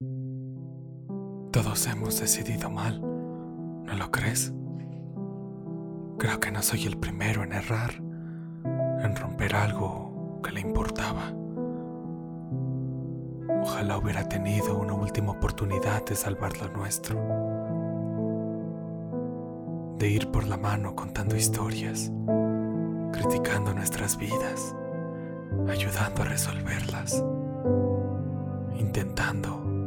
Todos hemos decidido mal, ¿no lo crees? Creo que no soy el primero en errar, en romper algo que le importaba. Ojalá hubiera tenido una última oportunidad de salvar lo nuestro, de ir por la mano contando historias, criticando nuestras vidas, ayudando a resolverlas, intentando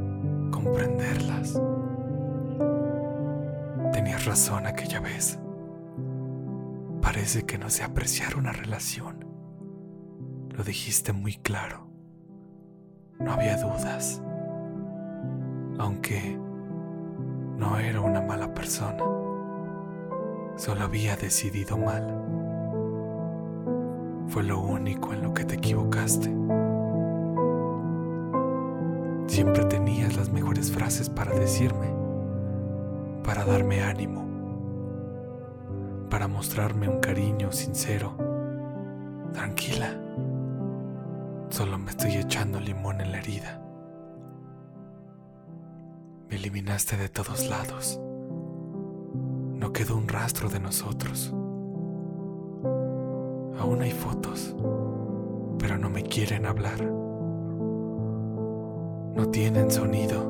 comprenderlas. Tenías razón aquella vez. Parece que no sé apreciar una relación. Lo dijiste muy claro. No había dudas. Aunque no era una mala persona. Solo había decidido mal. Fue lo único en lo que te equivocaste. Siempre tenías las mejores frases para decirme, para darme ánimo, para mostrarme un cariño sincero. Tranquila, solo me estoy echando limón en la herida. Me eliminaste de todos lados. No quedó un rastro de nosotros. Aún hay fotos, pero no me quieren hablar no tienen sonido,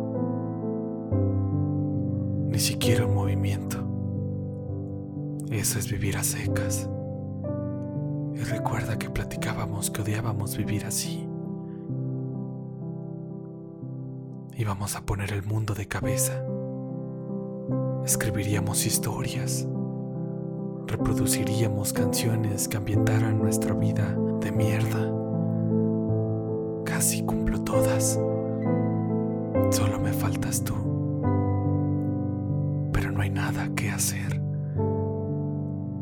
ni siquiera un movimiento. Eso es vivir a secas. Y recuerda que platicábamos que odiábamos vivir así. Íbamos a poner el mundo de cabeza. Escribiríamos historias. Reproduciríamos canciones que ambientaran nuestra vida de mierda. Tú. Pero no hay nada que hacer.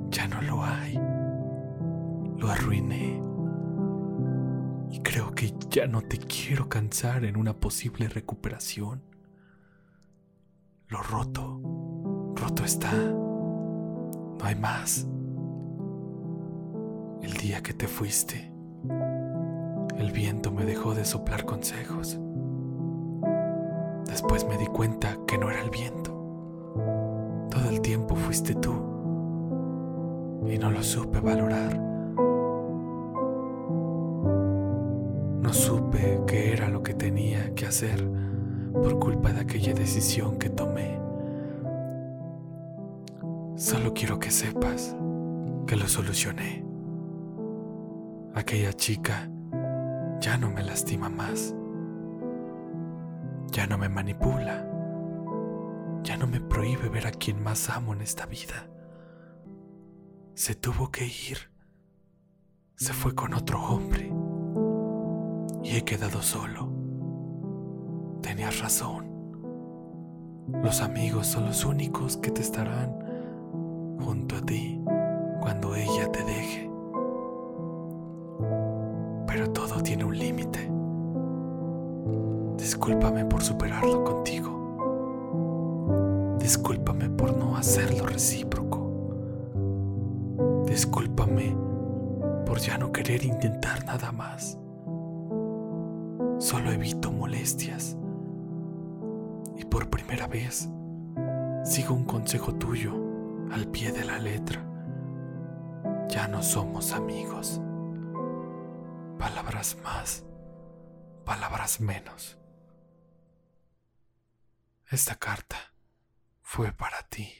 Ya no lo hay. Lo arruiné. Y creo que ya no te quiero cansar en una posible recuperación. Lo roto, roto está. No hay más. El día que te fuiste, el viento me dejó de soplar consejos. Después me di cuenta que no era el viento. Todo el tiempo fuiste tú. Y no lo supe valorar. No supe qué era lo que tenía que hacer por culpa de aquella decisión que tomé. Solo quiero que sepas que lo solucioné. Aquella chica ya no me lastima más ya no me manipula, ya no me prohíbe ver a quien más amo en esta vida. Se tuvo que ir, se fue con otro hombre y he quedado solo. Tenías razón. Los amigos son los únicos que te estarán junto a ti cuando ella te deje. Pero todo tiene un límite. Discúlpame por superarlo contigo. Discúlpame por no hacerlo recíproco. Discúlpame por ya no querer intentar nada más. Solo evito molestias. Y por primera vez sigo un consejo tuyo al pie de la letra. Ya no somos amigos. Palabras más, palabras menos. Esta carta fue para ti.